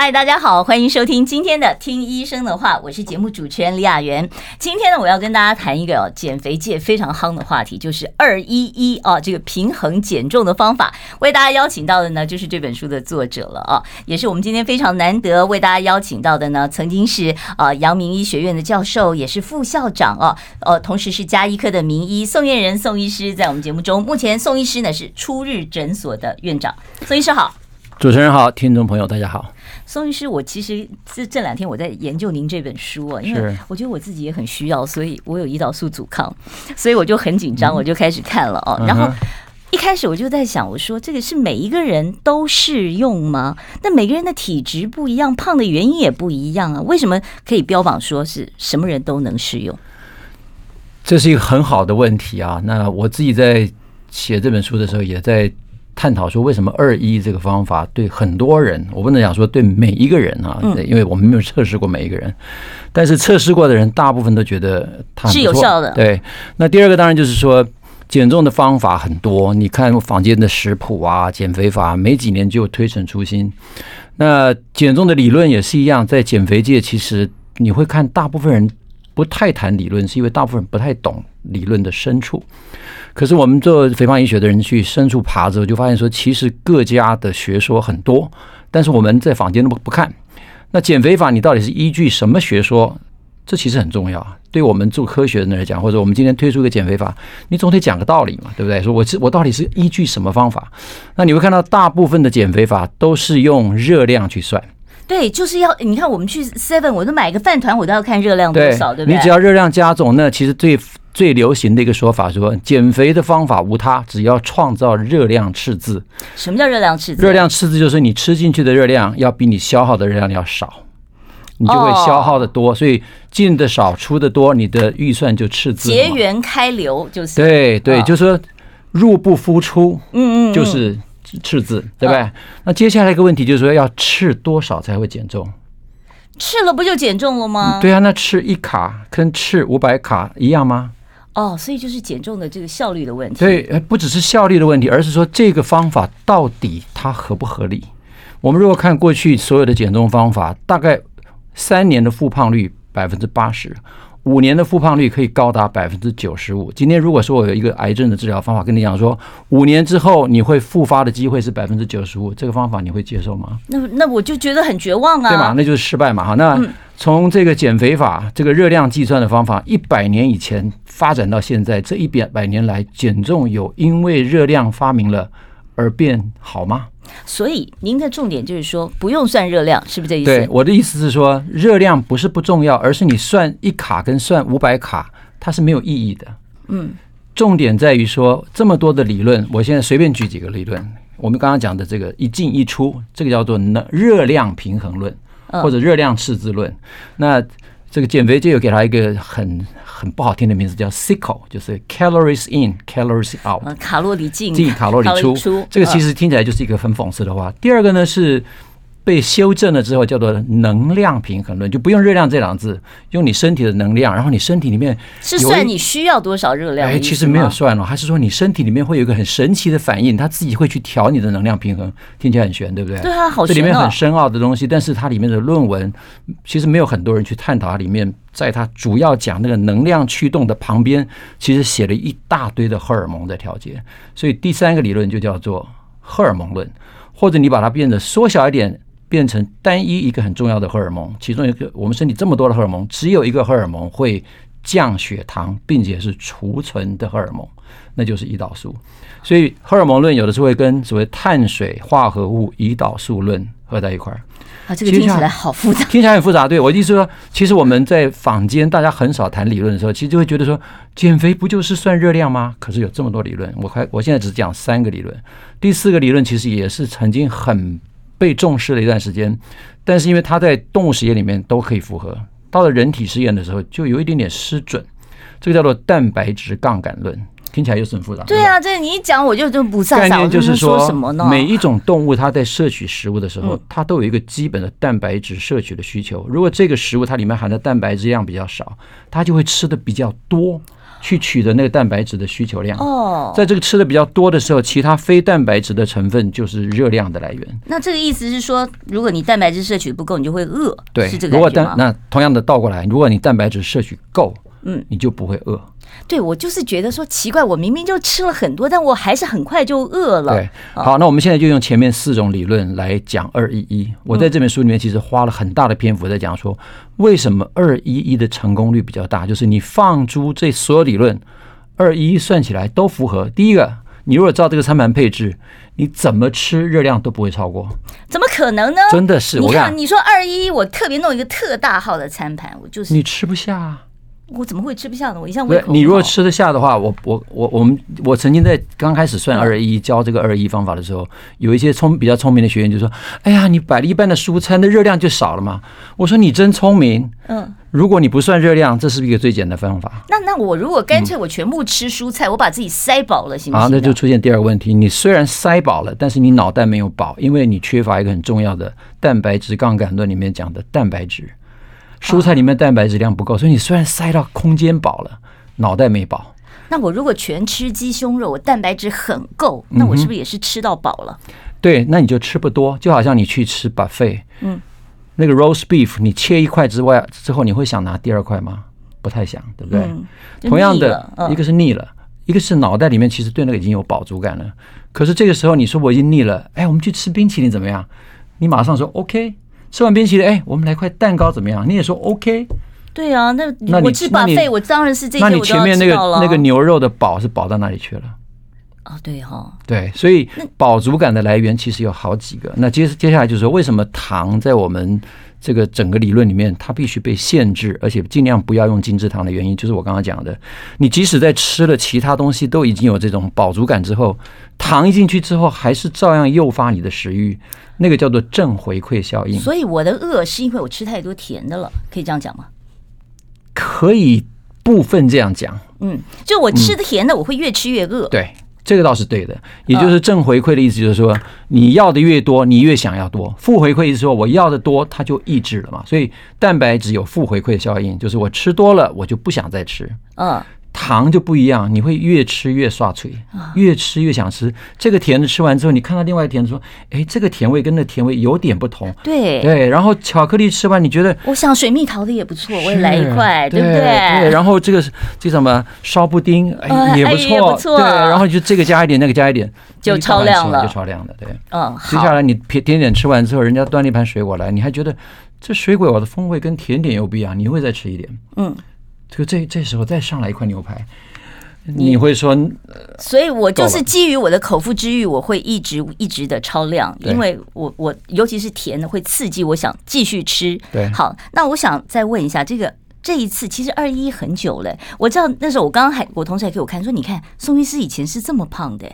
嗨，大家好，欢迎收听今天的《听医生的话》，我是节目主持人李雅媛。今天呢，我要跟大家谈一个哦减肥界非常夯的话题，就是二一一啊，这个平衡减重的方法。为大家邀请到的呢，就是这本书的作者了啊，也是我们今天非常难得为大家邀请到的呢，曾经是啊阳明医学院的教授，也是副校长啊，呃，同时是家医科的名医宋燕仁宋医师，在我们节目中，目前宋医师呢是初日诊所的院长。宋医师好，主持人好，听众朋友大家好。宋医师，我其实这这两天我在研究您这本书啊，因为我觉得我自己也很需要，所以我有胰岛素阻抗，所以我就很紧张，我就开始看了哦。然后一开始我就在想，我说这个是每一个人都适用吗？那每个人的体质不一样，胖的原因也不一样啊，为什么可以标榜说是什么人都能适用？这是一个很好的问题啊。那我自己在写这本书的时候，也在。探讨说为什么二一这个方法对很多人，我不能讲说对每一个人啊，因为我们没有测试过每一个人，但是测试过的人大部分都觉得它是有效的。对，那第二个当然就是说减重的方法很多，你看坊间的食谱啊，减肥法没几年就推陈出新。那减重的理论也是一样，在减肥界其实你会看大部分人不太谈理论，是因为大部分人不太懂理论的深处。可是我们做肥胖医学的人去深处爬之后，就发现说，其实各家的学说很多，但是我们在坊间都不不看。那减肥法你到底是依据什么学说？这其实很重要。对我们做科学的人来讲，或者我们今天推出一个减肥法，你总得讲个道理嘛，对不对？说我是我到底是依据什么方法？那你会看到大部分的减肥法都是用热量去算。对，就是要你看我们去 Seven，我都买个饭团，我都要看热量多少，对，对不对？你只要热量加总，那其实最。最流行的一个说法说，减肥的方法无他，只要创造热量赤字。什么叫热量赤字？热量赤字就是你吃进去的热量要比你消耗的热量要少，你就会消耗的多，所以进的少出的多，你的预算就赤字。节源开流就是。对对，就是说入不敷出，嗯嗯，就是赤字，对不对？那接下来一个问题就是说，要吃多少才会减重？吃了不就减重了吗？对啊，那吃一卡跟吃五百卡一样吗？哦，所以就是减重的这个效率的问题。对，不只是效率的问题，而是说这个方法到底它合不合理？我们如果看过去所有的减重方法，大概三年的复胖率百分之八十。五年的复胖率可以高达百分之九十五。今天如果说我有一个癌症的治疗方法，跟你讲说五年之后你会复发的机会是百分之九十五，这个方法你会接受吗？那那我就觉得很绝望啊，对吗？那就是失败嘛。哈，那从这个减肥法，这个热量计算的方法，一百年以前发展到现在，这一百百年来减重有因为热量发明了而变好吗？所以您的重点就是说，不用算热量，是不是这意思？对，我的意思是说，热量不是不重要，而是你算一卡跟算五百卡，它是没有意义的。嗯，重点在于说，这么多的理论，我现在随便举几个理论。我们刚刚讲的这个一进一出，这个叫做能热量平衡论，或者热量赤字论。那这个减肥就有给他一个很很不好听的名字，叫 “sickle”，就是 “calories in, calories out”，卡路里进，进卡路里出。这个其实听起来就是一个很讽刺的话。第二个呢是。被修正了之后，叫做能量平衡论，就不用热量这两个字，用你身体的能量，然后你身体里面是算你需要多少热量？哎，其实没有算哦，还是说你身体里面会有一个很神奇的反应，它自己会去调你的能量平衡，听起来很玄，对不对？对啊，好玄哦。这里面很深奥的东西，但是它里面的论文其实没有很多人去探讨。它里面在它主要讲那个能量驱动的旁边，其实写了一大堆的荷尔蒙的调节。所以第三个理论就叫做荷尔蒙论，或者你把它变得缩小一点。变成单一一个很重要的荷尔蒙，其中一个我们身体这么多的荷尔蒙，只有一个荷尔蒙会降血糖，并且是储存的荷尔蒙，那就是胰岛素。所以荷尔蒙论有的时候会跟所谓碳水化合物胰岛素论合在一块儿。啊，这个听起来好复杂，听起来很复杂。对，我意思是说，其实我们在坊间大家很少谈理论的时候，其实就会觉得说，减肥不就是算热量吗？可是有这么多理论，我还我现在只讲三个理论，第四个理论其实也是曾经很。被重视了一段时间，但是因为它在动物实验里面都可以符合，到了人体实验的时候就有一点点失准。这个叫做蛋白质杠杆论。听起来又是很复杂。对啊，这你一讲我就就不散。概念就是说，说什么呢？每一种动物它在摄取食物的时候，它都有一个基本的蛋白质摄取的需求。如果这个食物它里面含的蛋白质量比较少，它就会吃的比较多。去取得那个蛋白质的需求量哦，在这个吃的比较多的时候，其他非蛋白质的成分就是热量的来源。那这个意思是说，如果你蛋白质摄取不够，你就会饿。对，是这个如果蛋那同样的倒过来，如果你蛋白质摄取够，嗯，你就不会饿。对，我就是觉得说奇怪，我明明就吃了很多，但我还是很快就饿了。对，好，那我们现在就用前面四种理论来讲二一一。我在这本书里面其实花了很大的篇幅在讲说，为什么二一一的成功率比较大，就是你放诸这所有理论，二一一算起来都符合。第一个，你如果照这个餐盘配置，你怎么吃热量都不会超过。怎么可能呢？真的是，你看，你说二一一，我特别弄一个特大号的餐盘，我就是你吃不下。我怎么会吃不下呢？我一向胃口。你如果吃得下的话，我我我我们我曾经在刚开始算二一教这个二一方法的时候，有一些聪比较聪明的学员就说：“哎呀，你摆了一般的蔬菜，那热量就少了嘛。”我说：“你真聪明。”嗯，如果你不算热量，这是一个最简单的方法。那那我如果干脆我全部吃蔬菜，我把自己塞饱了，行不行？啊，那就出现第二个问题。你虽然塞饱了，但是你脑袋没有饱，因为你缺乏一个很重要的蛋白质杠杆论里面讲的蛋白质。蔬菜里面蛋白质量不够，所以你虽然塞到空间饱了，脑袋没饱。那我如果全吃鸡胸肉，我蛋白质很够，那我是不是也是吃到饱了？嗯，对，那你就吃不多，就好像你去吃 buffet，嗯，那个 roast beef，你切一块之外之后，你会想拿第二块吗？不太想，对不对？嗯，同样的，一个是腻了，一个是脑袋里面其实对那个已经有饱足感了。可是这个时候你说我已经腻了，哎，我们去吃冰淇淋怎么样？你马上说 OK。吃完冰淇淋，哎，我们来块蛋糕怎么样？你也说 OK？对啊，那那我吃 buffet，我当然是这些。那你前面那个那个牛肉的饱是饱到哪里去了？啊，对哈，对，所以饱足感的来源其实有好几个。那接接下来就是说，为什么糖在我们这个整个理论里面，它必须被限制，而且尽量不要用精制糖的原因，就是我刚刚讲的，你即使在吃了其他东西都已经有这种饱足感之后，糖一进去之后，还是照样诱发你的食欲。那个叫做正回馈效应，所以我的饿是因为我吃太多甜的了，可以这样讲吗？可以部分这样讲，嗯，就我吃的甜的，我会越吃越饿。嗯，对，这个倒是对的，也就是正回馈的意思，就是说你要的越多，你越想要多；负回馈意思说我要的多，它就抑制了嘛。所以蛋白质有负回馈效应，就是我吃多了，我就不想再吃。嗯。糖就不一样，你会越吃越刷嘴，越吃越想吃。这个甜的吃完之后，你看到另外一个甜的说：“哎，这个甜味跟那甜味有点不同。”对对。然后巧克力吃完，你觉得我想水蜜桃的也不错，我也来一块，对不对？对。然后这个这什么烧布丁，哎也不错，对。然后就这个加一点，那个加一点，就超量了，就超量了，对。嗯。接下来你甜甜点吃完之后，人家端了一盘水果来，你还觉得这水果的风味跟甜点又不一样，你会再吃一点。嗯。这个这这时候再上来一块牛排，你会说，所以我就是基于我的口腹之欲，我会一直一直的超量，因为我我尤其是甜的会刺激我想继续吃。对，好，那我想再问一下，这个这一次其实二一很久了，我知道那时候我刚刚还我同事还给我看说，你看宋医师以前是这么胖的，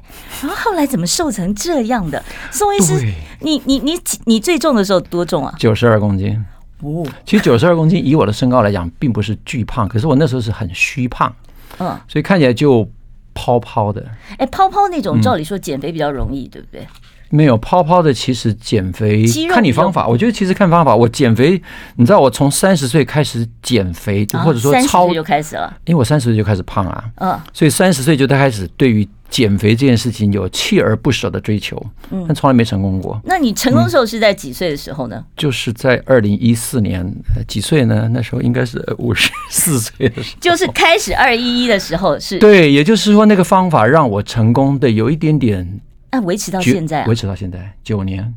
然后后来怎么瘦成这样的？宋医师，你你你你最重的时候多重啊？九十二公斤。哦，其实九十二公斤，以我的身高来讲，并不是巨胖，可是我那时候是很虚胖，嗯，所以看起来就泡泡的。哎，泡泡那种，照理说减肥比较容易，对不对？没有泡泡的，其实减肥看你方法。我觉得其实看方法。我减肥，你知道，我从三十岁开始减肥，或者说超就开始了，因为我三十岁就开始胖啊，嗯，所以三十岁就开始对于。减肥这件事情有锲而不舍的追求，嗯但从来没成功过。那你成功的时候是在几岁的时候呢？就是在二零一四年，几岁呢？那时候应该是五十四岁的时候。就是开始二一一的时候是。对，也就是说那个方法让我成功的有一点点。那维持到现在，维持到现在九年。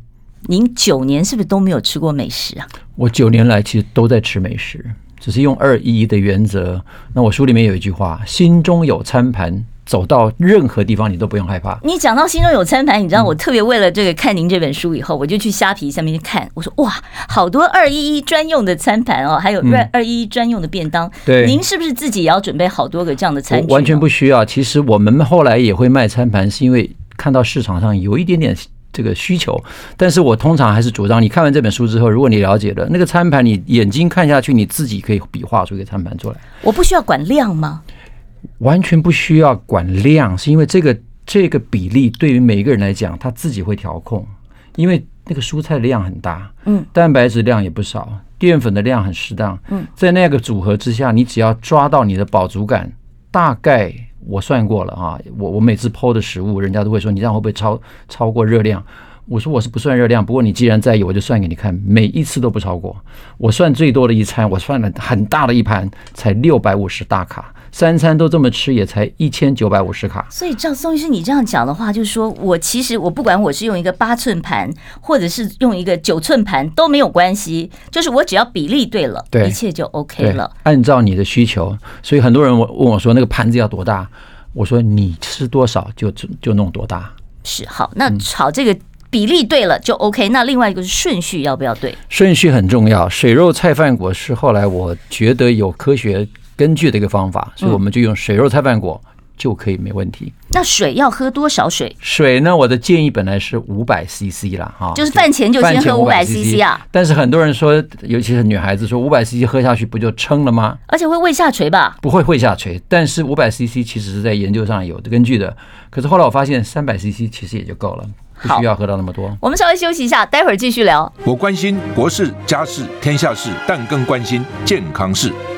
您九年是不是都没有吃过美食啊？我九年来其实都在吃美食，只是用二一一的原则。那我书里面有一句话：心中有餐盘。走到任何地方，你都不用害怕。你讲到心中有餐盘，你知道我特别为了这个看您这本书以后，我就去虾皮上面看。我说哇，好多二一一专用的餐盘哦，还有二二一一专用的便当。对，您是不是自己也要准备好多个这样的餐具？完全不需要。其实我们后来也会卖餐盘，是因为看到市场上有一点点这个需求。但是我通常还是主张，你看完这本书之后，如果你了解了那个餐盘，你眼睛看下去，你自己可以比划出一个餐盘出来。我不需要管量吗？完全不需要管量，是因为这个这个比例对于每一个人来讲，他自己会调控，因为那个蔬菜的量很大，嗯，蛋白质量也不少，淀粉的量很适当，嗯，在那个组合之下，你只要抓到你的饱足感，大概我算过了啊，我我每次抛的食物，人家都会说你这样会不会超超过热量？我说我是不算热量，不过你既然在意，我就算给你看，每一次都不超过。我算最多的一餐，我算了很大的一盘，才六百五十大卡。三餐都这么吃，也才一千九百五十卡。所以照宋医师你这样讲的话，就是说我其实我不管我是用一个八寸盘，或者是用一个九寸盘都没有关系，就是我只要比例对了，对，一切就 OK 了。按照你的需求，所以很多人问我说那个盘子要多大，我说你吃多少就就弄多大。是好，那炒这个。比例对了就 OK，那另外一个是顺序要不要对？顺序很重要。水肉菜饭果是后来我觉得有科学根据的一个方法，所以我们就用水肉菜饭果就可以没问题。那水要喝多少水？水呢？我的建议本来是五百 CC 了哈，就是饭前就先喝五百 CC 啊。但是很多人说，尤其是女孩子说五百 CC 喝下去不就撑了吗？而且会胃下垂吧？不会胃下垂，但是五百 CC 其实是在研究上有的根据的。可是后来我发现三百 CC 其实也就够了。不需要喝到那么多。我们稍微休息一下，待会儿继续聊。我关心国事、家事、天下事，但更关心健康事。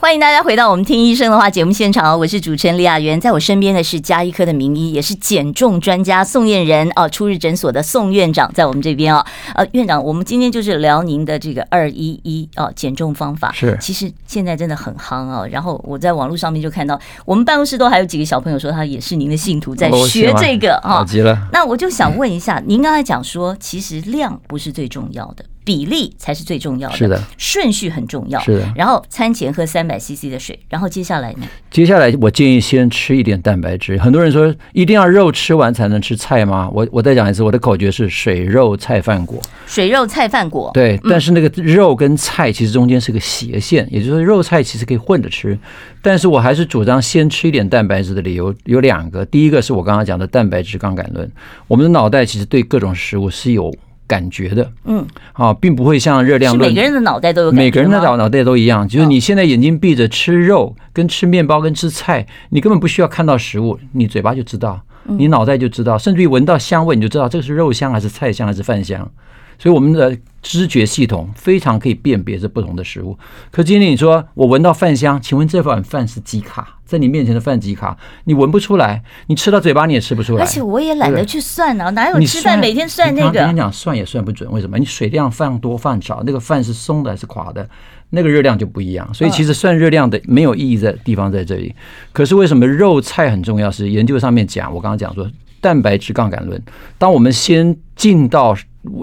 欢迎大家回到我们听医生的话节目现场，我是主持人李雅媛，在我身边的是加医科的名医，也是减重专家宋燕仁哦，初日诊所的宋院长在我们这边哦。呃，院长，我们今天就是聊您的这个二一一哦减重方法，是，其实现在真的很夯哦。然后我在网络上面就看到，我们办公室都还有几个小朋友说他也是您的信徒，在学这个啊，好极了。那我就想问一下，您刚才讲说，其实量不是最重要的。比例才是最重要的，是的，顺序很重要，是的。然后餐前喝三百 CC 的水，然后接下来呢？接下来我建议先吃一点蛋白质。很多人说一定要肉吃完才能吃菜吗？我我再讲一次，我的口诀是水肉菜饭果。水肉菜饭果，对。但是那个肉跟菜其实中间是个斜线，也就是说肉菜其实可以混着吃。但是我还是主张先吃一点蛋白质的理由有两个，第一个是我刚刚讲的蛋白质杠杆论。我们的脑袋其实对各种食物是有。感觉的，嗯，啊，并不会像热量论，每个人的脑袋都有，每个人的脑脑袋都一样。就是你现在眼睛闭着吃肉，跟吃面包，跟吃菜，你根本不需要看到食物，你嘴巴就知道，你脑袋就知道，甚至于闻到香味，你就知道这个是肉香还是菜香还是饭香。所以我们的知觉系统非常可以辨别这不同的食物。可今天你说我闻到饭香，请问这碗饭是几卡？在你面前的饭几卡？你闻不出来，你吃到嘴巴你也吃不出来。而且我也懒得去算啊，哪有吃饭每天算那个？我跟你讲，算也算不准。为什么？你水量放多放少，那个饭是松的还是垮的，那个热量就不一样。所以其实算热量的没有意义的地方在这里。可是为什么肉菜很重要？是研究上面讲，我刚刚讲说蛋白质杠杆论。当我们先进到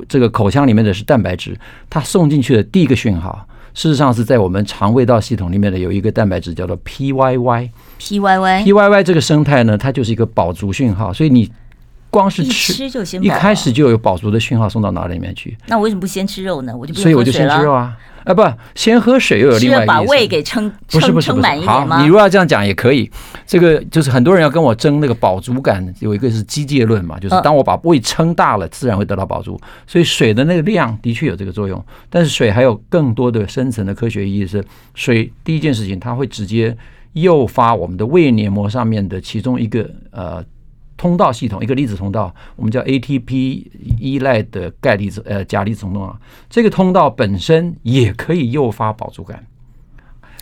这个口腔里面的是蛋白质，它送进去的第一个讯号，事实上是在我们肠胃道系统里面的有一个蛋白质叫做 PYY。PYY PYY 这个生态呢，它就是一个饱足讯号，所以你光是吃，吃就先一开始就有饱足的讯号送到脑里面去。那我为什么不先吃肉呢？我就所以我就先吃肉啊。啊不，先喝水又有另外一个意思，把胃给撑撑撑满一点吗？好，你如果要这样讲也可以。这个就是很多人要跟我争那个饱足感，有一个是机械论嘛，就是当我把胃撑大了，自然会得到饱足。所以水的那个量的确有这个作用，但是水还有更多的深层的科学意义是，水第一件事情它会直接诱发我们的胃黏膜上面的其中一个呃。通道系统，一个离子通道，我们叫 ATP 依赖的钙离子呃钾离子通道啊，这个通道本身也可以诱发饱足感。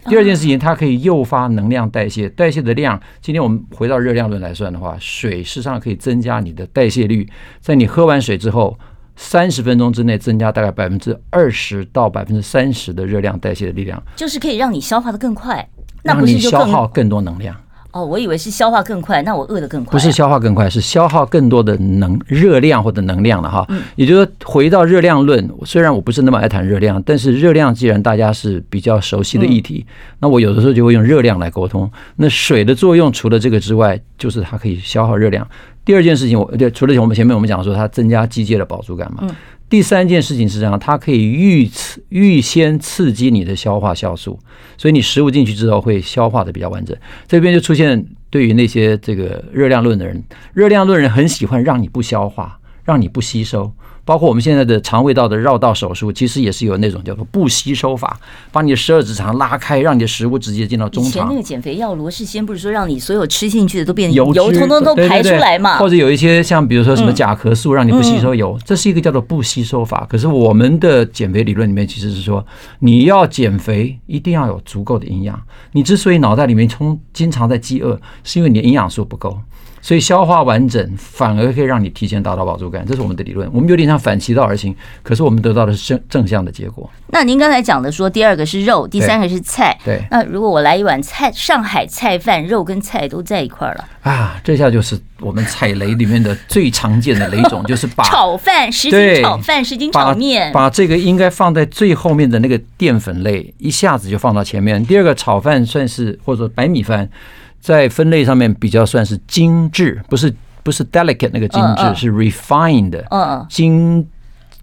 第二件事情，它可以诱发能量代谢，代谢的量。今天我们回到热量论来算的话，水事实上可以增加你的代谢率，在你喝完水之后，三十分钟之内增加大概百分之二十到百分之三十的热量代谢的力量，就是可以让你消化的更快，那不是让你消耗更多能量。哦，我以为是消化更快，那我饿得更快。不是消化更快，是消耗更多的能热量或者能量了哈。也就是说，回到热量论，虽然我不是那么爱谈热量，但是热量既然大家是比较熟悉的议题，那我有的时候就会用热量来沟通。那水的作用除了这个之外，就是它可以消耗热量。第二件事情，我对除了我们前面我们讲说它增加机械的饱足感嘛，嗯，第三件事情是这样，它可以预刺预先刺激你的消化酵素，所以你食物进去之后会消化的比较完整。这边就出现对于那些这个热量论的人，热量论人很喜欢让你不消化，让你不吸收。包括我们现在的肠胃道的绕道手术，其实也是有那种叫做不吸收法，把你的十二指肠拉开，让你的食物直接进到中肠。以前那个减肥药罗氏先不是说让你所有吃进去的都变油，油通通都排出来嘛？或者有一些像比如说什么甲壳素，让你不吸收油，这是一个叫做不吸收法。可是我们的减肥理论里面其实是说，你要减肥一定要有足够的营养。你之所以脑袋里面充经常在饥饿，是因为你的营养素不够。所以消化完整反而可以让你提前达到饱足感，这是我们的理论。我们有点像反其道而行，可是我们得到的是正正向的结果。那您刚才讲的说，第二个是肉，第三个是菜。对。那如果我来一碗菜，上海菜饭，肉跟菜都在一块儿了啊，这下就是我们踩雷里面的最常见的雷种，就是把炒饭、十斤炒饭、十斤炒面，把这个应该放在最后面的那个淀粉类，一下子就放到前面。第二个炒饭算是或者说白米饭。在分类上面比较算是精致，不是不是 delicate 那个精致，是 refined，嗯精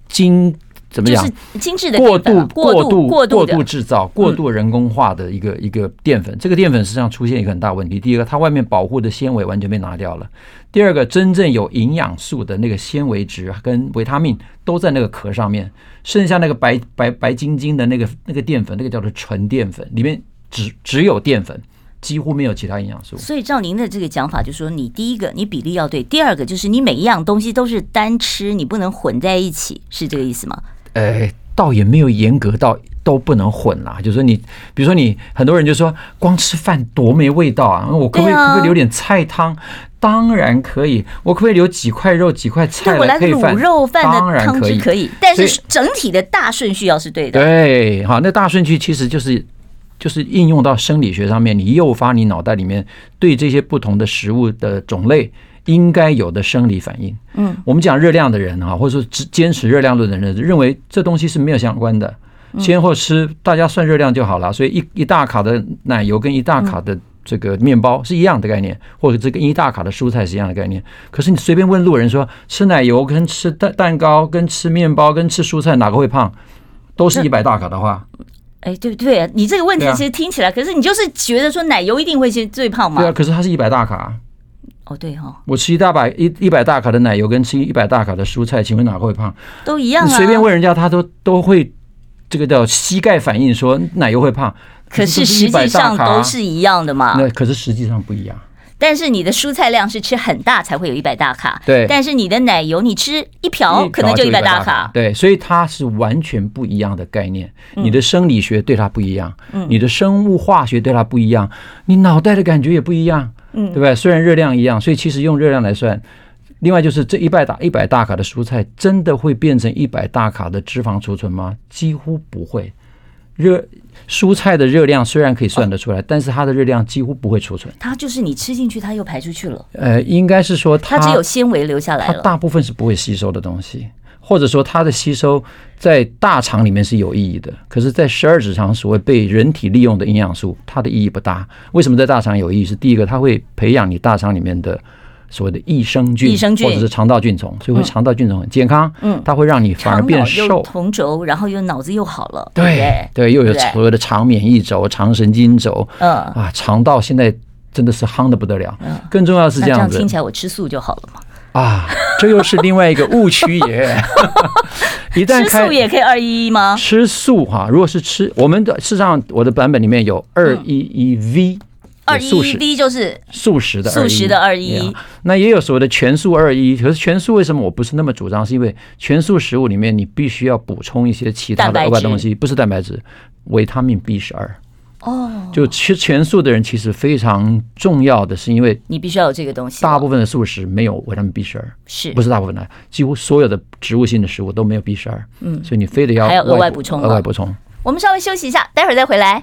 精怎么讲？精致的过度过度过度制造、过度人工化的一个一个淀粉。这个淀粉实际上出现一个很大问题：第一个，它外面保护的纤维完全被拿掉了；第二个，真正有营养素的那个纤维质跟维他命都在那个壳上面，剩下那个白白白晶晶的那个那个淀粉，那个叫做纯淀粉，里面只只有淀粉。几乎没有其他营养素，所以照您的这个讲法，就是说你第一个你比例要对，第二个就是你每一样东西都是单吃，你不能混在一起，是这个意思吗？呃，倒也没有严格到都不能混啦。就是说你，比如说你很多人就说光吃饭多没味道啊，我可不可以可不可以留点菜汤？当然可以，我可不可以留几块肉几块菜来配饭？卤肉饭的汤汁可以，可以，但是整体的大顺序要是对的。对，好，那大顺序其实就是。就是应用到生理学上面，你诱发你脑袋里面对这些不同的食物的种类应该有的生理反应。嗯，我们讲热量的人哈，或者说坚持热量论的人，认为这东西是没有相关的，先后吃大家算热量就好了。所以一一大卡的奶油跟一大卡的这个面包是一样的概念，或者这个一大卡的蔬菜是一样的概念。可是你随便问路人说，吃奶油跟吃蛋蛋糕跟吃面包跟吃蔬菜哪个会胖，都是一百大卡的话。哎，对不对啊，你这个问题其实听起来，可是你就是觉得说奶油一定会先最胖嘛？对啊，可是它是一百大卡。哦，对哈、哦，我吃一大百一一百大卡的奶油，跟吃一百大卡的蔬菜，请问哪个会胖？都一样啊。你随便问人家，他都都会这个叫膝盖反应，说奶油会胖。可是实际上都是一样的嘛？那可是实际上不一样。但是你的蔬菜量是吃很大才会有一百大卡，对。但是你的奶油你吃一瓢可能就一百大卡，对。所以它是完全不一样的概念。你的生理学对它不一样，你的生物化学对它不一样，你脑袋的感觉也不一样，嗯对不对？虽然热量一样，所以其实用热量来算。另外就是这一百大一百大卡的蔬菜真的会变成一百大卡的脂肪储存吗？几乎不会。热蔬菜的热量虽然可以算得出来，哦、但是它的热量几乎不会储存。它就是你吃进去，它又排出去了。呃，应该是说它，它只有纤维留下来了。它大部分是不会吸收的东西，或者说它的吸收在大肠里面是有意义的，可是，在十二指肠所谓被人体利用的营养素，它的意义不大。为什么在大肠有意义？是第一个，它会培养你大肠里面的。所谓的益生菌，益生菌或者是肠道菌丛，所以会肠道菌丛很健康。嗯，它会让你反而变瘦。同轴，然后又脑子又好了。对对，又有所谓的肠免疫轴、肠神经轴。嗯啊，肠道现在真的是夯的不得了。嗯，更重要是这样子。听起来我吃素就好了嘛。啊，这又是另外一个误区耶。一旦吃素也可以二一一吗？吃素哈，如果是吃我们的，事实上我的版本里面有二一一 V。二一一就是素食的素食的二一，那也有所谓的全素二一。可是全素为什么我不是那么主张？是因为全素食物里面你必须要补充一些其他的额外东西，不是蛋白质，维他命 B 十二。哦，就吃全素的人其实非常重要的是，因为你必须要有这个东西。大部分的素食没有维他命 B 十二，是不是大部分的？几乎所有的植物性的食物都没有 B 十二。嗯，所以你非得要还要额外补充，额外补充。我们稍微休息一下，待会儿再回来。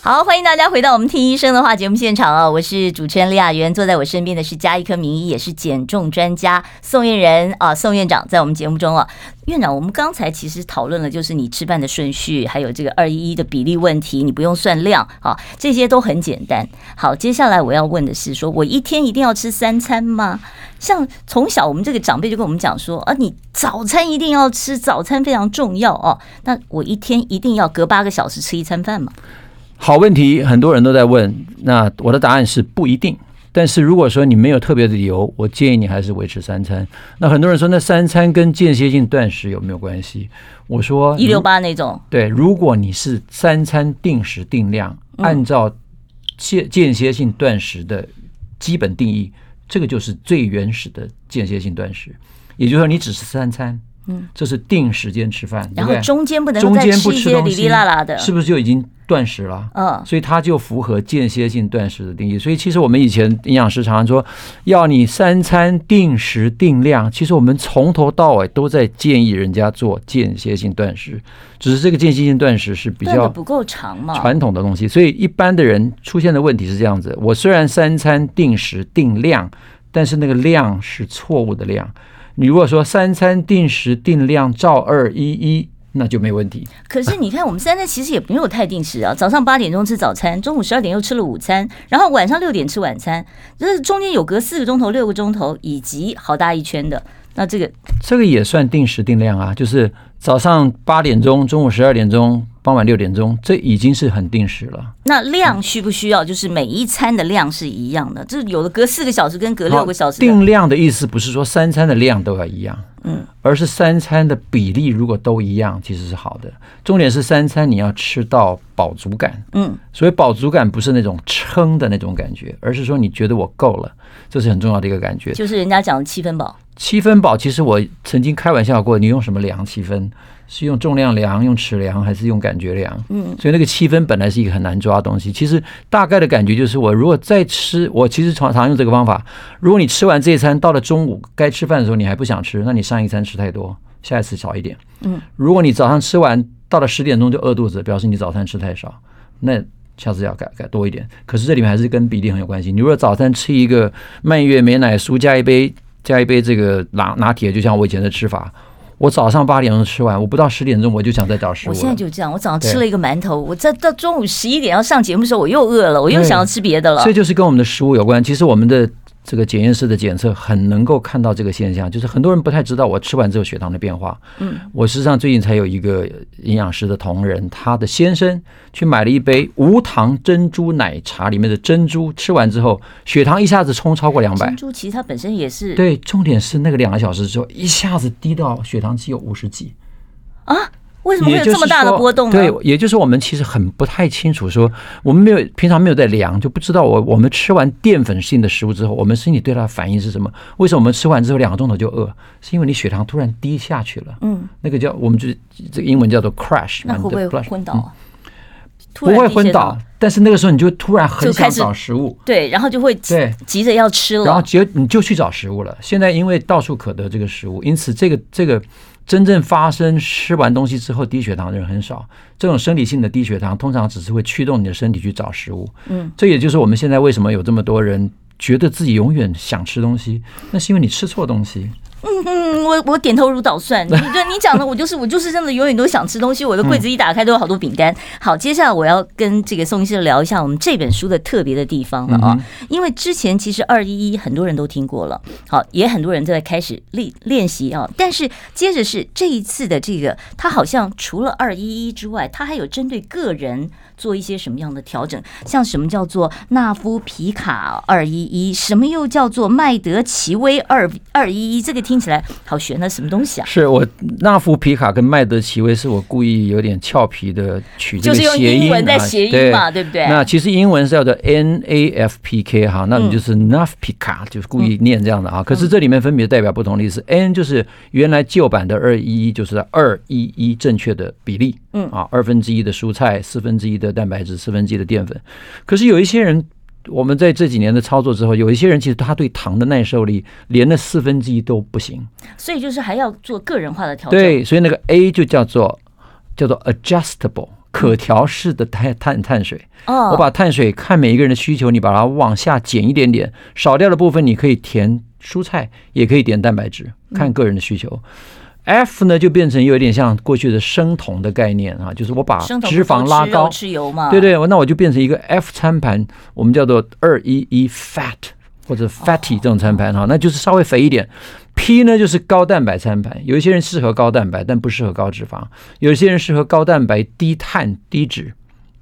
好，欢迎大家回到我们听医生的话节目现场啊！我是主持人李雅媛，坐在我身边的是家医科名医，也是减重专家宋晏仁啊，宋院长在我们节目中啊。院长，我们刚才其实讨论了，就是你吃饭的顺序，还有这个二一一的比例问题，你不用算量啊，这些都很简单。好，接下来我要问的是说，说我一天一定要吃三餐吗？像从小我们这个长辈就跟我们讲说，啊，你早餐一定要吃，早餐非常重要哦。那我一天一定要隔八个小时吃一餐饭吗？好问题，很多人都在问。那我的答案是不一定。但是如果说你没有特别的理由，我建议你还是维持三餐。那很多人说，那三餐跟间歇性断食有没有关系？我说一六八那种。对，如果你是三餐定时定量，按照间间歇性断食的基本定义，这个就是最原始的间歇性断食。也就是说，你只吃三餐。嗯，这是定时间吃饭，然后中间不能再吃一些哩哩啦啦的，是不是就已经断食了？嗯，所以它就符合间歇性断食的定义。所以其实我们以前营养师常常说，要你三餐定时定量。其实我们从头到尾都在建议人家做间歇性断食，只是这个间歇性断食是比较不够长嘛，传统的东西。所以一般的人出现的问题是这样子：我虽然三餐定时定量，但是那个量是错误的量。你如果说三餐定时定量照二一一，那就没问题。可是你看，我们三餐其实也没有太定时啊。早上八点钟吃早餐，中午十二点又吃了午餐，然后晚上六点吃晚餐，这中间有隔四个钟头、六个钟头，以及好大一圈的。那这个这个也算定时定量啊，就是早上八点钟，中午十二点钟。傍晚六点钟，这已经是很定时了。那量需不需要？就是每一餐的量是一样的，就是有的隔四个小时跟隔六个小时。定量的意思不是说三餐的量都要一样，嗯，而是三餐的比例如果都一样，其实是好的。重点是三餐你要吃到饱足感，嗯，所以饱足感不是那种撑的那种感觉，而是说你觉得我够了，这是很重要的一个感觉。就是人家讲的七分饱。七分饱，其实我曾经开玩笑过，你用什么量七分？是用重量量、用尺量，还是用感觉量？嗯，所以那个七分本来是一个很难抓的东西。其实大概的感觉就是，我如果再吃，我其实常常用这个方法。如果你吃完这一餐，到了中午该吃饭的时候，你还不想吃，那你上一餐吃太多，下一次少一点。嗯，如果你早上吃完，到了十点钟就饿肚子，表示你早餐吃太少，那下次要改改多一点。可是这里面还是跟比例很有关系。你如果早餐吃一个蔓越莓奶酥，加一杯加一杯这个拿拿铁，就像我以前的吃法。我早上八点钟吃完，我不到十点钟我就想再找食物。我现在就这样，我早上吃了一个馒头，我在到中午十一点要上节目的时候，我又饿了，我又想要吃别的了。这就是跟我们的食物有关。其实我们的。这个检验室的检测很能够看到这个现象，就是很多人不太知道我吃完之后血糖的变化。嗯，我实际上最近才有一个营养师的同仁，他的先生去买了一杯无糖珍珠奶茶里面的珍珠，吃完之后血糖一下子冲超过两百。珍珠其实它本身也是对，重点是那个两个小时之后一下子低到血糖只有五十几啊。为什么会有这么大的波动呢？对，也就是我们其实很不太清楚，说我们没有平常没有在量，就不知道我我们吃完淀粉性的食物之后，我们身体对它的反应是什么？为什么我们吃完之后两个钟头就饿？是因为你血糖突然低下去了。嗯，那个叫我们就是这个英文叫做 crash。那会不会昏倒？嗯、不会昏倒，但是那个时候你就突然很想找食物，对，然后就会对急着要吃了，然后就你就去找食物了。现在因为到处可得这个食物，因此这个这个。真正发生吃完东西之后低血糖的人很少，这种生理性的低血糖通常只是会驱动你的身体去找食物。嗯，这也就是我们现在为什么有这么多人觉得自己永远想吃东西，那是因为你吃错东西。嗯嗯，我我点头如捣蒜。你对你讲的，我就是我就是真的，永远都想吃东西。我的柜子一打开，都有好多饼干。好，接下来我要跟这个宋医师聊一下我们这本书的特别的地方了啊。因为之前其实二一一很多人都听过了，好，也很多人在开始练练习啊。但是接着是这一次的这个，它好像除了二一一之外，它还有针对个人做一些什么样的调整？像什么叫做纳夫皮卡二一一，什么又叫做麦德奇威二二一一？这个。听起来好悬的什么东西啊？是我纳夫皮卡跟麦德奇威是我故意有点俏皮的取这个谐音，就是用英文在谐音嘛，对，不对？那其实英文是叫做 N A F P K 哈，那你就是 Nafpika，就是故意念这样的啊。可是这里面分别代表不同的意思。N 就是原来旧版的二一一，就是二一一正确的比例，嗯啊，二分之一的蔬菜，四分之一的蛋白质，四分之一的淀粉。可是有一些人。我们在这几年的操作之后，有一些人其实他对糖的耐受力连那四分之一都不行，所以就是还要做个人化的调整。对，所以那个 A 就叫做叫做 adjustable 可调式的碳碳碳水。哦，我把碳水看每一个人的需求，你把它往下减一点点，少掉的部分你可以填蔬菜，也可以点蛋白质，看个人的需求。嗯 F 呢就变成有点像过去的生酮的概念啊，就是我把脂肪拉高，吃油嘛，对对，那我就变成一个 F 餐盘，我们叫做二一一 fat 或者 fatty 这种餐盘哈，那就是稍微肥一点。P 呢就是高蛋白餐盘，有一些人适合高蛋白，但不适合高脂肪；有一些人适合高蛋白、低碳、低脂。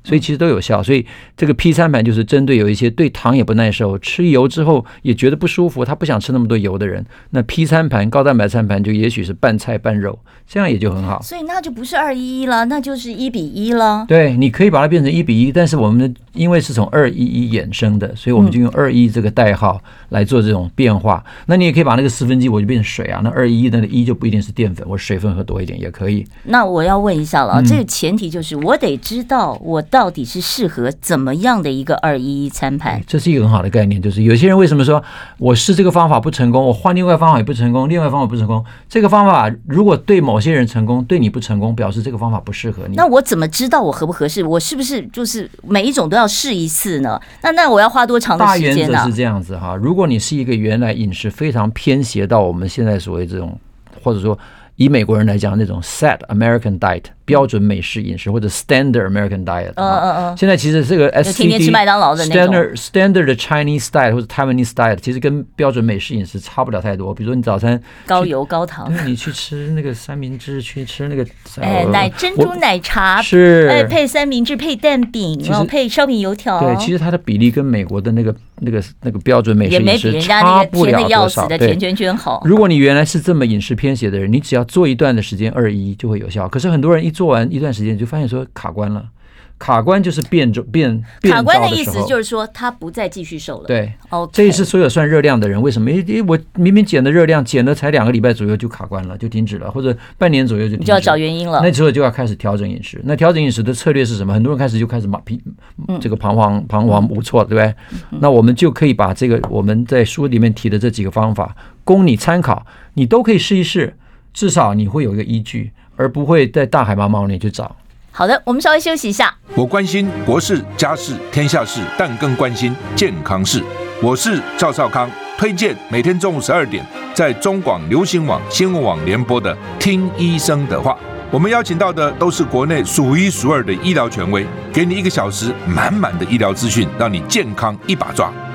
所以其实都有效，所以这个 P 餐盘就是针对有一些对糖也不耐受，吃油之后也觉得不舒服，他不想吃那么多油的人，那 P 餐盘高蛋白餐盘就也许是半菜半肉，这样也就很好。所以那就不是二一一了，那就是一比一了。对，你可以把它变成一比一，但是我们因为是从二一一衍生的，所以我们就用二一这个代号来做这种变化。嗯、那你也可以把那个四分之一我就变成水啊，那二一一那个一就不一定是淀粉，我水分喝多一点也可以。那我要问一下了，这个前提就是我得知道我。到底是适合怎么样的一个二一一餐盘？这是一个很好的概念，就是有些人为什么说我试这个方法不成功，我换另外方法也不成功，另外方法不成功。这个方法如果对某些人成功，对你不成功，表示这个方法不适合你。那我怎么知道我合不合适？我是不是就是每一种都要试一次呢？那那我要花多长的时间呢？大原则是这样子哈，如如果你是一个原来饮食非常偏斜到我们现在所谓这种，或者说以美国人来讲那种 set American diet。标准美式饮食或者 Standard American Diet，嗯嗯嗯，现在其实这个 S T D Standard Standard 的 Chinese Style 或者 Taiwanese Style，其实跟标准美式饮食差不了太多。比如说你早餐高油高糖，你去吃那个三明治，去吃那个 哎奶珍珠奶茶是哎配三明治配蛋饼，然后配烧饼油条。对，其实它的比例跟美国的那个那个那个标准美式饮食差不了多少。对，甜圈圈好。如果你原来是这么饮食偏斜的人，你只要做一段的时间二一就会有效。可是很多人一做完一段时间就发现说卡关了，卡关就是变重变变卡关的意思就是说他不再继续瘦了。对，哦，这也是所有算热量的人为什么？因为我明明减的热量减了才两个礼拜左右就卡关了，就停止了，或者半年左右就停止了，你就要找原因了。那时候就要开始调整饮食。那调整饮食的策略是什么？很多人开始就开始马屁，这个彷徨彷徨无措，对不对？那我们就可以把这个我们在书里面提的这几个方法供你参考，你都可以试一试，至少你会有一个依据。而不会在大海茫茫里去找。好的，我们稍微休息一下。我关心国事、家事、天下事，但更关心健康事。我是赵少康，推荐每天中午十二点在中广流行网、新闻网联播的《听医生的话》。我们邀请到的都是国内数一数二的医疗权威，给你一个小时满满的医疗资讯，让你健康一把抓。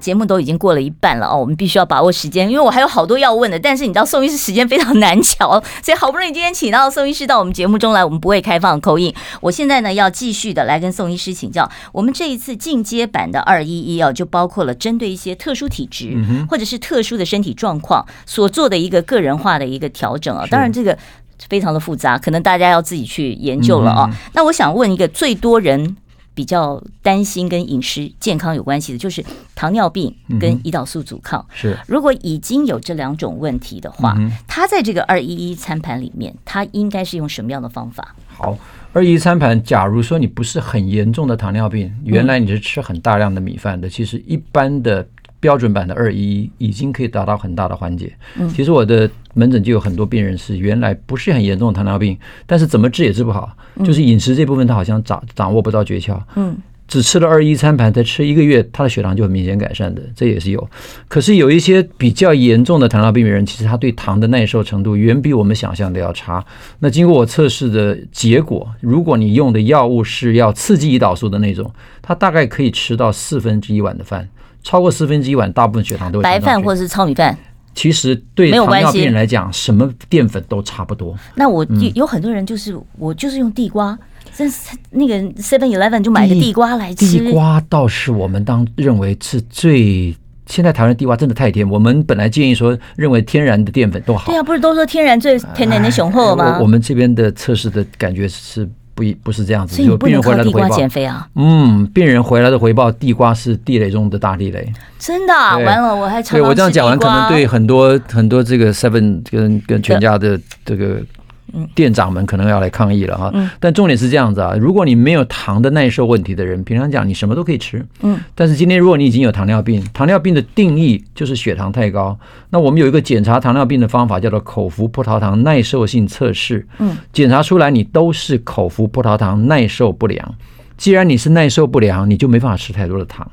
节目都已经过了一半了哦，我们必须要把握时间，因为我还有好多要问的。但是你知道宋医师时间非常难抢，所以好不容易今天请到宋医师到我们节目中来，我们不会开放 call in。我现在呢要继续的来跟宋医师请教，我们这一次进阶版的二一一啊，就包括了针对一些特殊体质或者是特殊的身体状况所做的一个个人化的一个调整啊。当然这个非常的复杂，可能大家要自己去研究了啊。那我想问一个最多人。比较担心跟饮食健康有关系的，就是糖尿病跟胰岛素阻抗。是，如果已经有这两种问题的话，它在这个二一一餐盘里面，它应该是用什么样的方法？好，二一一餐盘，假如说你不是很严重的糖尿病，原来你是吃很大量的米饭的，其实一般的。标准版的二一一已经可以达到很大的缓解。其实我的门诊就有很多病人是原来不是很严重的糖尿病，但是怎么治也治不好，就是饮食这部分他好像掌掌握不到诀窍。嗯，只吃了二一一餐盘，才吃一个月，他的血糖就很明显改善的，这也是有。可是有一些比较严重的糖尿病病人，其实他对糖的耐受程度远比我们想象的要差。那经过我测试的结果，如果你用的药物是要刺激胰岛素的那种，他大概可以吃到四分之一碗的饭。超过四分之一碗，大部分血糖都会白饭或者是糙米饭。其实对糖尿病人来讲，什么淀粉都差不多。那我有很多人就是我就是用地瓜，但是那个 Seven Eleven 就买个地瓜来吃。地瓜倒是我们当认为是最现在台湾的地瓜真的太甜。我们本来建议说，认为天然的淀粉都好。对啊，不是都说天然最天然的雄厚吗？我们这边的测试的感觉是。不一不是这样子。所以你不能靠地瓜减肥啊？嗯，病人回来的回报，地瓜是地雷中的大地雷。真的、啊？完了，我还常常对我这样讲完，可能对很多很多这个 Seven 跟跟全家的这个。店长们可能要来抗议了哈，但重点是这样子啊，如果你没有糖的耐受问题的人，平常讲你什么都可以吃，嗯，但是今天如果你已经有糖尿病，糖尿病的定义就是血糖太高，那我们有一个检查糖尿病的方法叫做口服葡萄糖耐受性测试，嗯，检查出来你都是口服葡萄糖耐受不良，既然你是耐受不良，你就没办法吃太多的糖。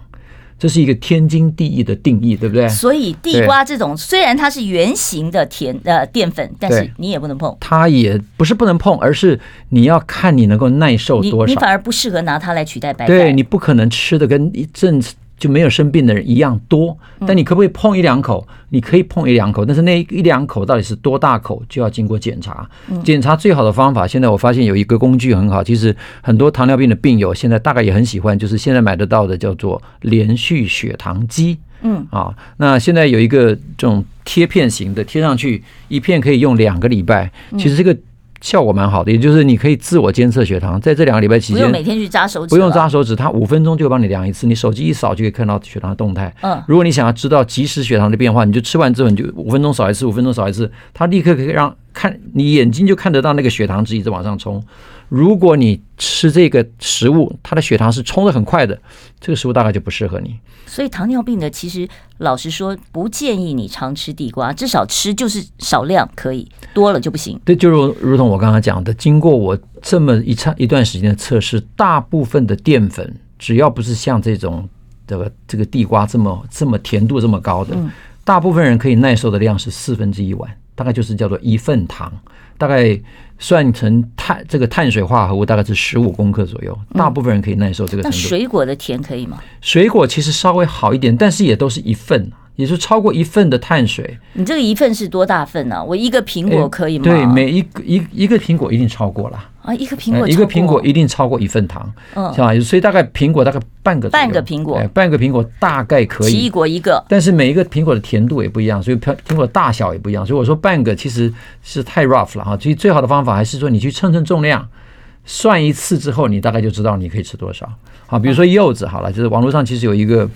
这是一个天经地义的定义，对不对？所以地瓜这种虽然它是圆形的甜呃淀粉，但是你也不能碰。它也不是不能碰，而是你要看你能够耐受多少。你，你反而不适合拿它来取代白饭。对，你不可能吃的跟一阵子。就没有生病的人一样多，但你可不可以碰一两口？你可以碰一两口，但是那一两口到底是多大口，就要经过检查。检查最好的方法，现在我发现有一个工具很好，其实很多糖尿病的病友现在大概也很喜欢，就是现在买得到的叫做连续血糖机。嗯啊，那现在有一个这种贴片型的，贴上去一片可以用两个礼拜。其实这个。效果蛮好的，也就是你可以自我监测血糖，在这两个礼拜期间，不用每天去扎手指，不用扎手指，它五分钟就帮你量一次，你手机一扫就可以看到血糖的动态。嗯，如果你想要知道即时血糖的变化，你就吃完之后你就五分钟扫一次，五分钟扫一次，它立刻可以让看你眼睛就看得到那个血糖值一直往上冲。如果你吃这个食物，它的血糖是冲得很快的，这个食物大概就不适合你。所以糖尿病的其实老实说，不建议你常吃地瓜，至少吃就是少量可以，多了就不行。对，就如如同我刚刚讲的，经过我这么一长一段时间的测试，大部分的淀粉只要不是像这种这个这个地瓜这么这么甜度这么高的，大部分人可以耐受的量是四分之一碗，大概就是叫做一份糖，大概。算成碳这个碳水化合物大概是十五公克左右，大部分人可以耐受这个程度。那水果的甜可以吗？水果其实稍微好一点，但是也都是一份，也是超过一份的碳水。你这个一份是多大份呢、啊？我一个苹果可以吗？对，每一个一一个苹果一定超过了。啊，一个苹果，一个苹果一定超过一份糖，嗯，是吧？所以大概苹果大概半个半个苹果，半个苹果大概可以。奇异果一个，但是每一个苹果的甜度也不一样，所以苹苹果大小也不一样。所以我说半个其实是太 rough 了哈。所以最好的方法还是说你去称称重量，算一次之后，你大概就知道你可以吃多少。好，比如说柚子好了，就是网络上其实有一个，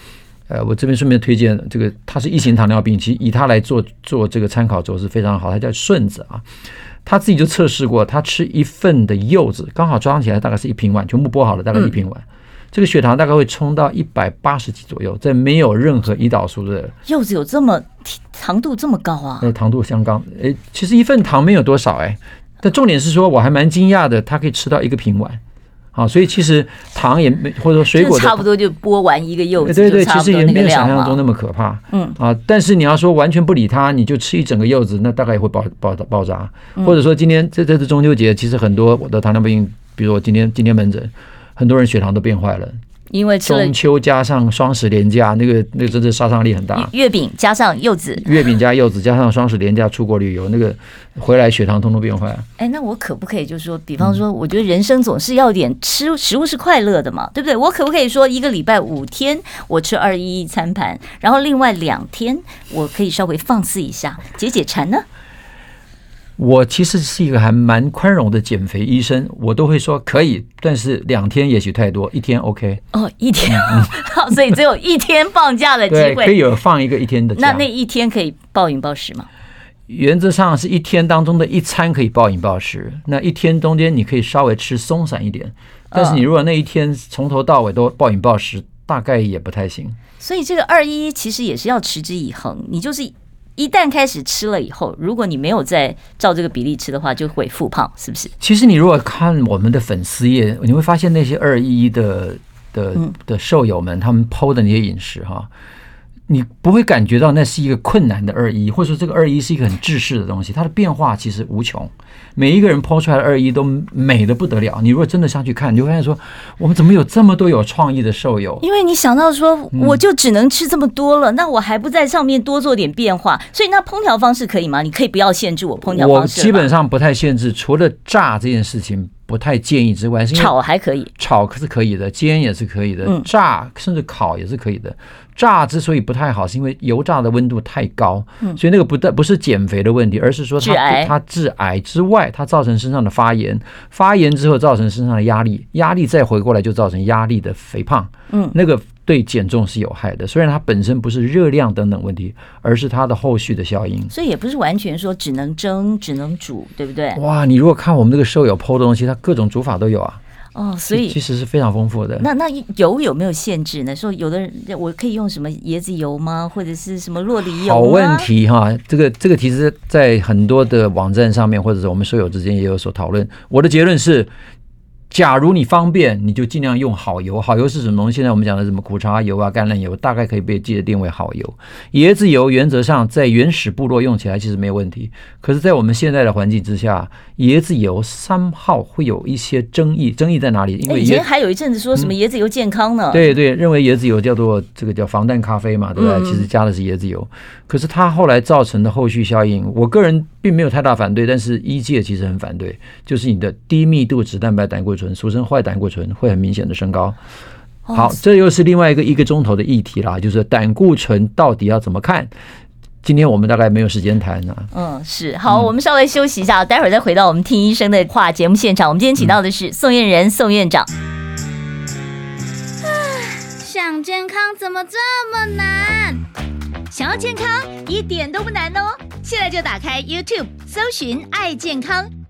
呃，我这边顺便推荐这个，它是一型糖尿病，其实以它来做做这个参考轴是非常好，它叫顺子啊。他自己就测试过，他吃一份的柚子，刚好装起来大概是一瓶碗，全部剥好了，大概一瓶碗，嗯、这个血糖大概会冲到一百八十几左右，在没有任何胰岛素的柚子有这么糖度这么高啊？哎，糖度相当，哎，其实一份糖没有多少哎，但重点是说我还蛮惊讶的，它可以吃到一个瓶碗。好，所以其实糖也没，或者说水果差不多就剥完一个柚子，对对，其实也没有想象中那么可怕。嗯啊，但是你要说完全不理它，你就吃一整个柚子，那大概也会爆爆爆炸。或者说今天这这次中秋节，其实很多我的糖尿病，比如我今天今天门诊，很多人血糖都变坏了。因为中秋加上双十连假，那个那个真的杀伤力很大。月饼加上柚子，月饼加柚子加上双十连假出国旅游，那个回来血糖通通变坏。哎，那我可不可以就是说，比方说，我觉得人生总是要点吃食物是快乐的嘛，对不对？我可不可以说一个礼拜五天我吃二一一餐盘，然后另外两天我可以稍微放肆一下解解馋呢？我其实是一个还蛮宽容的减肥医生，我都会说可以，但是两天也许太多，一天 OK。哦，一天，好，所以只有一天放假的机会，可以有放一个一天的假。那那一天可以暴饮暴食吗？原则上是一天当中的一餐可以暴饮暴食，那一天中间你可以稍微吃松散一点，但是你如果那一天从头到尾都暴饮暴食，大概也不太行。所以这个二一其实也是要持之以恒，你就是。一旦开始吃了以后，如果你没有再照这个比例吃的话，就会复胖，是不是？其实你如果看我们的粉丝页，你会发现那些二一的的的瘦友们，他们 PO 的那些饮食哈。你不会感觉到那是一个困难的二一，或者说这个二一是一个很制式的东西，它的变化其实无穷。每一个人 PO 出来的二一都美得不得了。你如果真的上去看，你就会发现说，我们怎么有这么多有创意的瘦友？因为你想到说，我就只能吃这么多了，嗯、那我还不在上面多做点变化？所以那烹调方式可以吗？你可以不要限制我烹调方式。我基本上不太限制，除了炸这件事情。不太建议之外，是炒还可以，炒是可以的，煎也是可以的，炸甚至烤也是可以的。炸之所以不太好，是因为油炸的温度太高，所以那个不但不是减肥的问题，而是说它它致癌之外，它造成身上的发炎，发炎之后造成身上的压力，压力再回过来就造成压力的肥胖，嗯，那个对减重是有害的。虽然它本身不是热量等等问题，而是它的后续的效应。所以也不是完全说只能蒸只能煮，对不对？哇，你如果看我们这个瘦友 PO 的东西，它各种煮法都有啊。哦，所以其实是非常丰富的。那那油有没有限制呢？说有的人我可以用什么椰子油吗？或者是什么洛梨油？好问题哈，这个这个其实，在很多的网站上面，或者是我们舍友之间也有所讨论。我的结论是。假如你方便，你就尽量用好油。好油是什么东西？现在我们讲的什么苦茶油啊、橄榄油，大概可以被界定为好油。椰子油原则上在原始部落用起来其实没有问题，可是，在我们现在的环境之下，椰子油三号会有一些争议。争议在哪里？因为以前还有一阵子说什么椰子油健康呢？嗯、对对，认为椰子油叫做这个叫防弹咖啡嘛，对不对？其实加的是椰子油，可是它后来造成的后续效应，我个人并没有太大反对，但是医界其实很反对，就是你的低密度脂蛋白胆固醇。俗称坏胆固醇会很明显的升高。好，这又是另外一个一个钟头的议题啦，就是胆固醇到底要怎么看？今天我们大概没有时间谈呢。嗯，是好，我们稍微休息一下，待会儿再回到我们听医生的话节目现场。我们今天请到的是宋晏仁宋院长。想健康怎么这么难？想要健康一点都不难哦，现在就打开 YouTube 搜寻“爱健康”。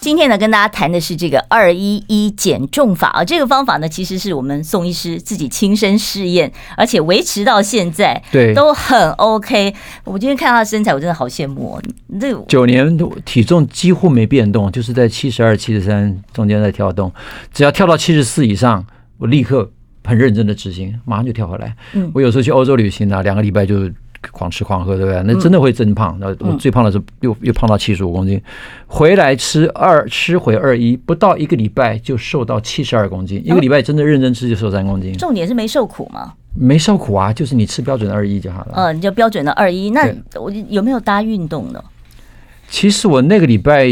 今天呢，跟大家谈的是这个二一一减重法啊，这个方法呢，其实是我们宋医师自己亲身试验，而且维持到现在，对，都很 OK。我今天看他的身材，我真的好羡慕哦。这九年体重几乎没变动，就是在七十二、七十三中间在跳动，只要跳到七十四以上，我立刻很认真的执行，马上就跳回来。嗯，我有时候去欧洲旅行啊，两个礼拜就。狂吃狂喝，对不对？那真的会增胖。那我最胖的时候又又胖到七十五公斤，回来吃二吃回二一，不到一个礼拜就瘦到七十二公斤。一个礼拜真的认真吃就瘦三公斤。重点是没受苦吗？没受苦啊，就是你吃标准的二一就好了。嗯，你就标准的二一。那我有没有搭运动呢？其实我那个礼拜。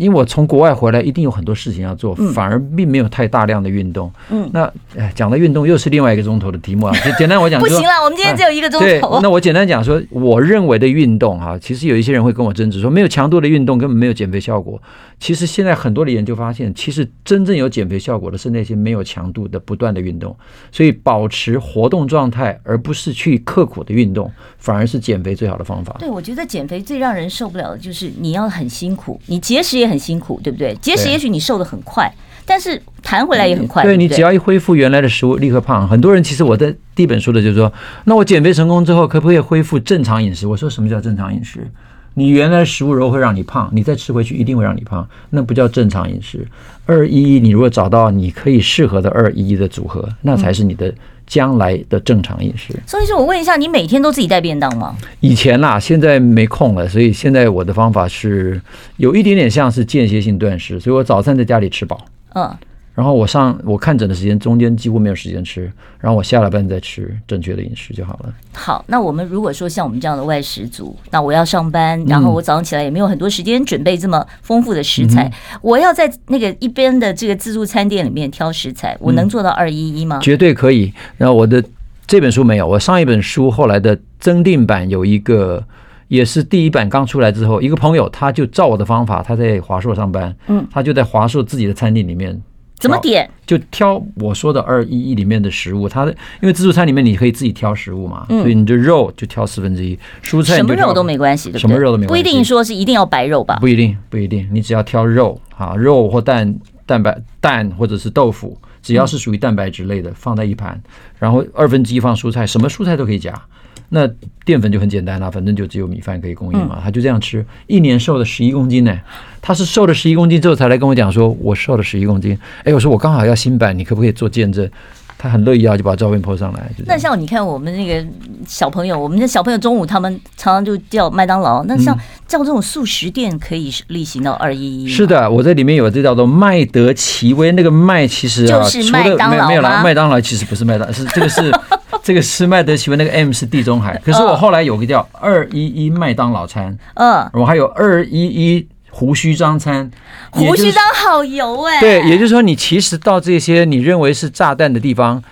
因为我从国外回来，一定有很多事情要做，反而并没有太大量的运动。嗯，那哎，讲的运动又是另外一个钟头的题目啊。简单我讲，不行了，我们今天只有一个钟头。对，那我简单讲说，我认为的运动哈，其实有一些人会跟我争执说，没有强度的运动根本没有减肥效果。其实现在很多的研究发现，其实真正有减肥效果的是那些没有强度的不断的运动。所以保持活动状态，而不是去刻苦的运动，反而是减肥最好的方法。对，我觉得减肥最让人受不了的就是你要很辛苦，你节食也很辛苦，对不对？节食也许你瘦得很快，但是弹回来也很快。对，你只要一恢复原来的食物，立刻胖。很多人其实我在第一本书的就是说，那我减肥成功之后，可不可以恢复正常饮食？我说什么叫正常饮食？你原来的食物如果会让你胖，你再吃回去一定会让你胖，那不叫正常饮食。二一，你如果找到你可以适合的二一的组合，那才是你的将来的正常饮食。所以说，我问一下，你每天都自己带便当吗？以前啦，现在没空了，所以现在我的方法是有一点点像是间歇性断食，所以我早餐在家里吃饱。嗯。然后我上我看诊的时间中间几乎没有时间吃，然后我下了班再吃正确的饮食就好了。好，那我们如果说像我们这样的外食族，那我要上班，然后我早上起来也没有很多时间准备这么丰富的食材，嗯、我要在那个一边的这个自助餐店里面挑食材，我能做到二一一吗？绝对可以。然后我的这本书没有，我上一本书后来的增订版有一个，也是第一版刚出来之后，一个朋友他就照我的方法，他在华硕上班，嗯，他就在华硕自己的餐厅里面。怎么点？就挑我说的二一一里面的食物，它的因为自助餐里面你可以自己挑食物嘛，所以你的肉就挑四分之一，蔬菜什么肉都没关系，对不对？什么肉都没关系，不一定说是一定要白肉吧？不一定，不一定，你只要挑肉啊，肉或蛋、蛋白、蛋或者是豆腐，只要是属于蛋白质类的，放在一盘，然后二分之一放蔬菜，什么蔬菜都可以加。那淀粉就很简单了，反正就只有米饭可以供应嘛。他就这样吃，一年瘦了十一公斤呢。他是瘦了十一公斤之后才来跟我讲说，我瘦了十一公斤。哎，我说我刚好要新版，你可不可以做见证？他很乐意啊，就把照片 po 上来。那像你看我们那个小朋友，我们的小朋友中午他们常常就叫麦当劳。那像叫这种速食店可以例行到二一一？是的，我这里面有这叫做麦德奇威，那个麦其实啊，就是麦当劳没有啦，麦当劳其实不是麦当，是这个是这个是麦德奇文，那个 M 是地中海。可是我后来有个叫二一一麦当劳餐，嗯，我还有二一一。胡须张餐，胡须张好油哎！对，也就是说，你其实到这些你认为是炸弹的地方，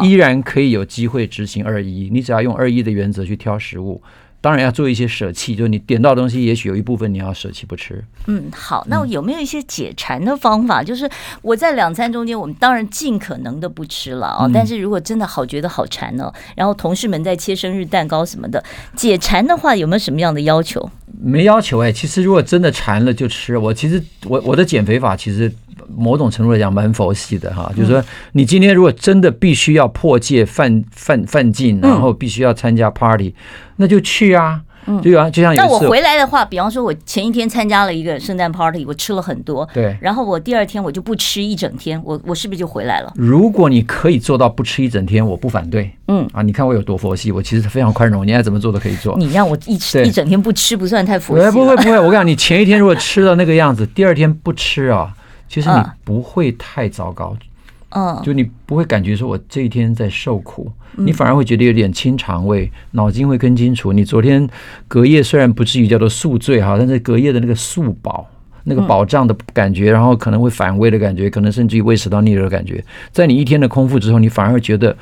你依然可以有机会执行二一。你只要用二一的原则去挑食物。当然要做一些舍弃，就是你点到东西，也许有一部分你要舍弃不吃。嗯，好，那我有没有一些解馋的方法？嗯、就是我在两餐中间，我们当然尽可能的不吃了啊、哦。嗯、但是如果真的好觉得好馋呢、哦，然后同事们在切生日蛋糕什么的，解馋的话有没有什么样的要求？没要求哎，其实如果真的馋了就吃。我其实我我的减肥法其实某种程度来讲蛮佛系的哈，就是说你今天如果真的必须要破戒犯犯犯禁，然后必须要参加 party。那就去啊，嗯，对啊，就像有。那我回来的话，比方说，我前一天参加了一个圣诞 party，我吃了很多，对，然后我第二天我就不吃一整天，我我是不是就回来了？如果你可以做到不吃一整天，我不反对。嗯啊，你看我有多佛系，我其实非常宽容，你爱怎么做都可以做。你让我一吃一整天不吃，不算太佛系。不会不会，我跟你讲，你前一天如果吃到那个样子，第二天不吃啊，其实你不会太糟糕。嗯，就你不会感觉说我这一天在受苦，你反而会觉得有点清肠胃，脑筋会更清楚。你昨天隔夜虽然不至于叫做宿醉哈，但是隔夜的那个宿饱，那个饱胀的感觉，然后可能会反胃的感觉，可能甚至于胃食道逆流的感觉，在你一天的空腹之后，你反而会觉得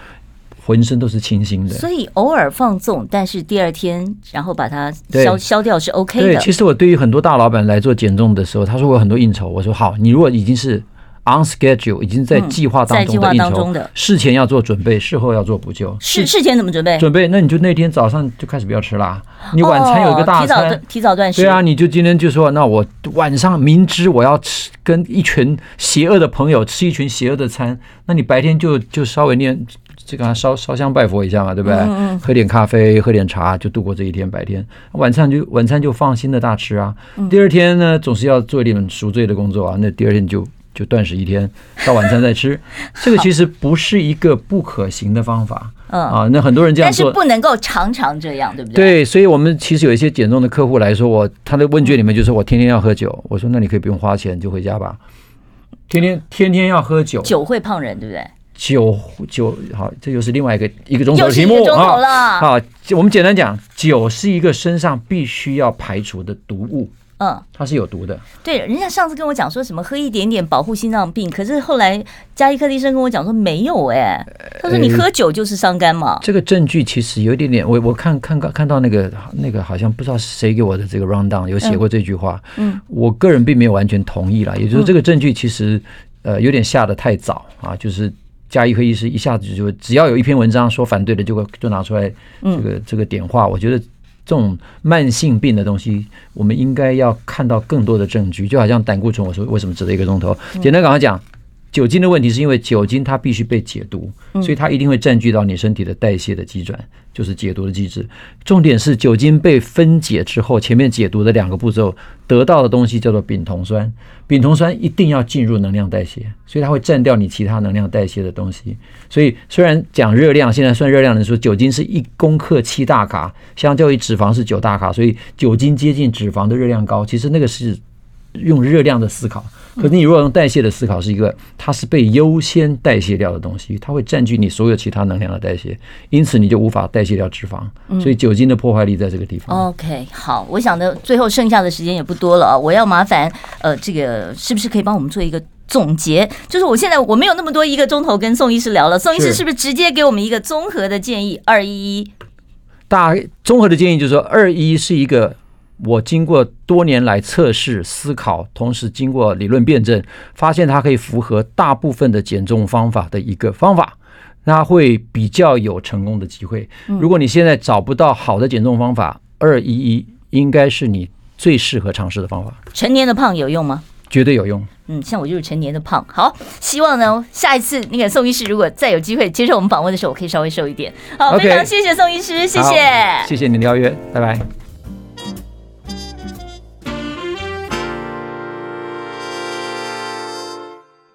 浑身都是清新的。所以偶尔放纵，但是第二天然后把它消消掉是 OK 的。对，其实我对于很多大老板来做减重的时候，他说我有很多应酬，我说好，你如果已经是。On schedule 已经在计划当中的应酬，事前要做准备，事后要做补救。事事前怎么准备？准备，那你就那天早上就开始不要吃啦。你晚餐有一个大餐，提早提早断食。对啊，你就今天就说，那我晚上明知我要吃跟一群邪恶的朋友吃一群邪恶的餐，那你白天就就稍微念这个烧烧香拜佛一下嘛，对不对？喝点咖啡，喝点茶，就度过这一天白天。晚餐就晚餐就放心的大吃啊。第二天呢，总是要做一点赎罪的工作啊。那第二天就。就断食一天，到晚餐再吃，这个其实不是一个不可行的方法。嗯啊，那很多人这样做，但是不能够常常这样，对不对？对，所以我们其实有一些减重的客户来说，我他的问卷里面就说我天天要喝酒，我说那你可以不用花钱就回家吧。天天天天要喝酒，酒会胖人，对不对？酒酒好，这就是另外一个一个钟头的题目啊。好，我们简单讲，酒是一个身上必须要排除的毒物。嗯，它是有毒的。对，人家上次跟我讲说什么喝一点点保护心脏病，可是后来加医科的医生跟我讲说没有哎、欸，他说你喝酒就是伤肝嘛。这个证据其实有一点点，我我看看看看到那个那个好像不知道谁给我的这个 rundown 有写过这句话，嗯，我个人并没有完全同意啦，也就是这个证据其实呃有点下的太早啊，就是加医科医师一下子就只要有一篇文章说反对的，就会就拿出来这个这个点化，我觉得。这种慢性病的东西，我们应该要看到更多的证据。就好像胆固醇，我说为什么值得一个钟头？简单跟他讲，酒精的问题是因为酒精它必须被解毒，所以它一定会占据到你身体的代谢的机转。就是解毒的机制，重点是酒精被分解之后，前面解毒的两个步骤得到的东西叫做丙酮酸，丙酮酸一定要进入能量代谢，所以它会占掉你其他能量代谢的东西。所以虽然讲热量，现在算热量的时候，酒精是一公克七大卡，相较于脂肪是九大卡，所以酒精接近脂肪的热量高。其实那个是用热量的思考。可是你如果用代谢的思考，是一个它是被优先代谢掉的东西，它会占据你所有其他能量的代谢，因此你就无法代谢掉脂肪。所以酒精的破坏力在这个地方。OK，好，我想的最后剩下的时间也不多了啊，我要麻烦呃，这个是不是可以帮我们做一个总结？就是我现在我没有那么多一个钟头跟宋医师聊了，宋医师是不是直接给我们一个综合的建议？二一一，大综合的建议就是说，二一是一个。我经过多年来测试、思考，同时经过理论辩证，发现它可以符合大部分的减重方法的一个方法，那会比较有成功的机会。如果你现在找不到好的减重方法，二一一应该是你最适合尝试的方法。成年的胖有用吗？绝对有用。嗯，像我就是成年的胖。好，希望呢下一次那个宋医师如果再有机会接受我们访问的时候，我可以稍微瘦一点。好，非常谢谢宋医师，谢谢，谢谢你的邀约，拜拜。